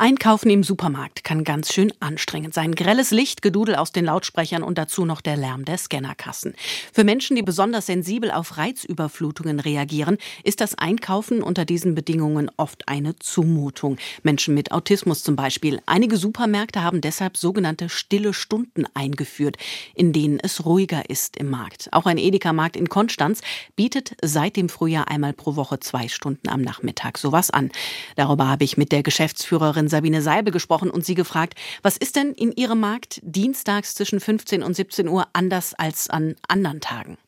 Einkaufen im Supermarkt kann ganz schön anstrengend sein. Grelles Licht, Gedudel aus den Lautsprechern und dazu noch der Lärm der Scannerkassen. Für Menschen, die besonders sensibel auf Reizüberflutungen reagieren, ist das Einkaufen unter diesen Bedingungen oft eine Zumutung. Menschen mit Autismus zum Beispiel. Einige Supermärkte haben deshalb sogenannte stille Stunden eingeführt, in denen es ruhiger ist im Markt. Auch ein Edeka-Markt in Konstanz bietet seit dem Frühjahr einmal pro Woche zwei Stunden am Nachmittag sowas an. Darüber habe ich mit der Geschäftsführerin Sabine Seibel gesprochen und sie gefragt, was ist denn in Ihrem Markt dienstags zwischen 15 und 17 Uhr anders als an anderen Tagen?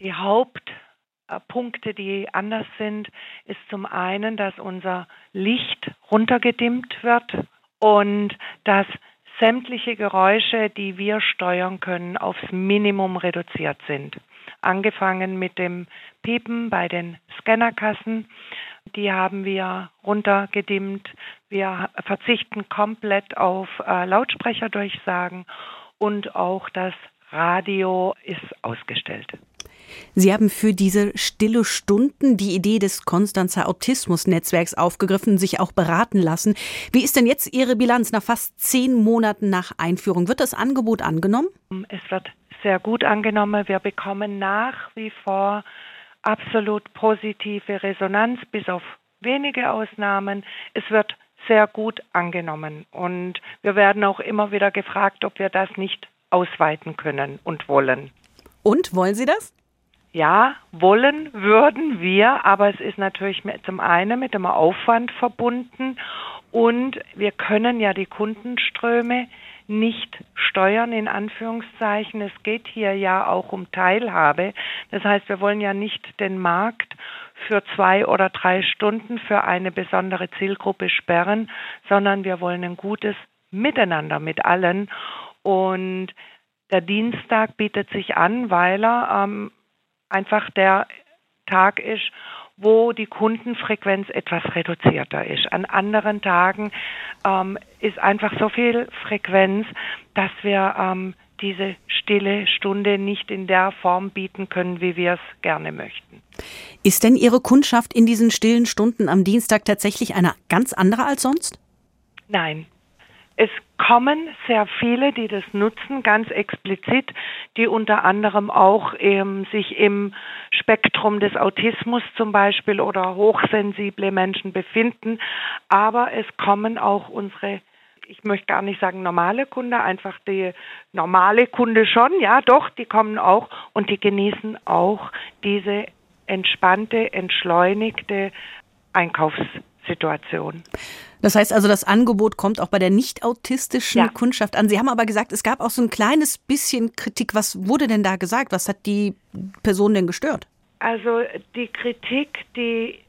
Die Hauptpunkte, die anders sind, ist zum einen, dass unser Licht runtergedimmt wird und dass sämtliche Geräusche, die wir steuern können, aufs Minimum reduziert sind. Angefangen mit dem Piepen bei den Scannerkassen die haben wir runtergedimmt. Wir verzichten komplett auf äh, Lautsprecherdurchsagen und auch das Radio ist ausgestellt. Sie haben für diese stille Stunden die Idee des Konstanzer Autismus-Netzwerks aufgegriffen, sich auch beraten lassen. Wie ist denn jetzt Ihre Bilanz nach fast zehn Monaten nach Einführung? Wird das Angebot angenommen? Es wird sehr gut angenommen. Wir bekommen nach wie vor absolut positive Resonanz, bis auf wenige Ausnahmen. Es wird sehr gut angenommen und wir werden auch immer wieder gefragt, ob wir das nicht ausweiten können und wollen. Und wollen Sie das? Ja, wollen würden wir, aber es ist natürlich mit, zum einen mit dem Aufwand verbunden und wir können ja die Kundenströme nicht steuern, in Anführungszeichen. Es geht hier ja auch um Teilhabe. Das heißt, wir wollen ja nicht den Markt für zwei oder drei Stunden für eine besondere Zielgruppe sperren, sondern wir wollen ein gutes Miteinander mit allen. Und der Dienstag bietet sich an, weil er ähm, einfach der Tag ist, wo die Kundenfrequenz etwas reduzierter ist. An anderen Tagen ähm, ist einfach so viel Frequenz, dass wir ähm, diese stille Stunde nicht in der Form bieten können, wie wir es gerne möchten. Ist denn Ihre Kundschaft in diesen stillen Stunden am Dienstag tatsächlich eine ganz andere als sonst? Nein, es kommen sehr viele, die das nutzen, ganz explizit, die unter anderem auch ähm, sich im Spektrum des Autismus zum Beispiel oder hochsensible Menschen befinden. Aber es kommen auch unsere ich möchte gar nicht sagen normale Kunde, einfach die normale Kunde schon, ja doch, die kommen auch und die genießen auch diese entspannte, entschleunigte Einkaufssituation. Das heißt also, das Angebot kommt auch bei der nicht autistischen ja. Kundschaft an. Sie haben aber gesagt, es gab auch so ein kleines bisschen Kritik. Was wurde denn da gesagt? Was hat die Person denn gestört? Also die Kritik, die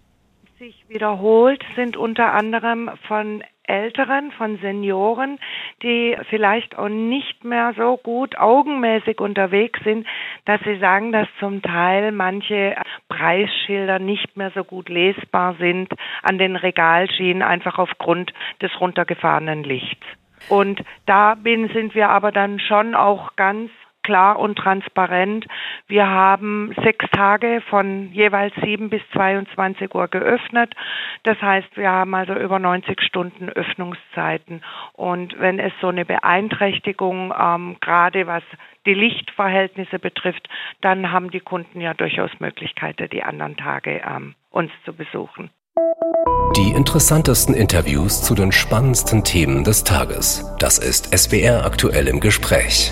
sich wiederholt, sind unter anderem von Älteren, von Senioren, die vielleicht auch nicht mehr so gut augenmäßig unterwegs sind, dass sie sagen, dass zum Teil manche Preisschilder nicht mehr so gut lesbar sind an den Regalschienen, einfach aufgrund des runtergefahrenen Lichts. Und da sind wir aber dann schon auch ganz klar und transparent. Wir haben sechs Tage von jeweils sieben bis 22 Uhr geöffnet. Das heißt, wir haben also über 90 Stunden Öffnungszeiten. Und wenn es so eine Beeinträchtigung, ähm, gerade was die Lichtverhältnisse betrifft, dann haben die Kunden ja durchaus Möglichkeiten, die anderen Tage ähm, uns zu besuchen. Die interessantesten Interviews zu den spannendsten Themen des Tages. Das ist SWR aktuell im Gespräch.